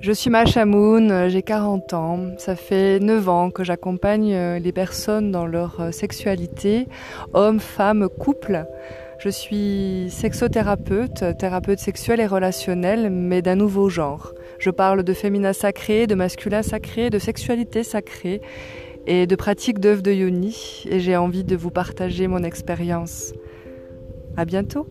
Je suis Macha Moon, euh, j'ai 40 ans. Ça fait 9 ans que j'accompagne euh, les personnes dans leur euh, sexualité, hommes, femmes, couples. Je suis sexothérapeute, thérapeute sexuelle et relationnelle, mais d'un nouveau genre. Je parle de féminin sacré, de masculin sacré, de sexualité sacrée et de pratique d'œuvres de yoni et j'ai envie de vous partager mon expérience. À bientôt!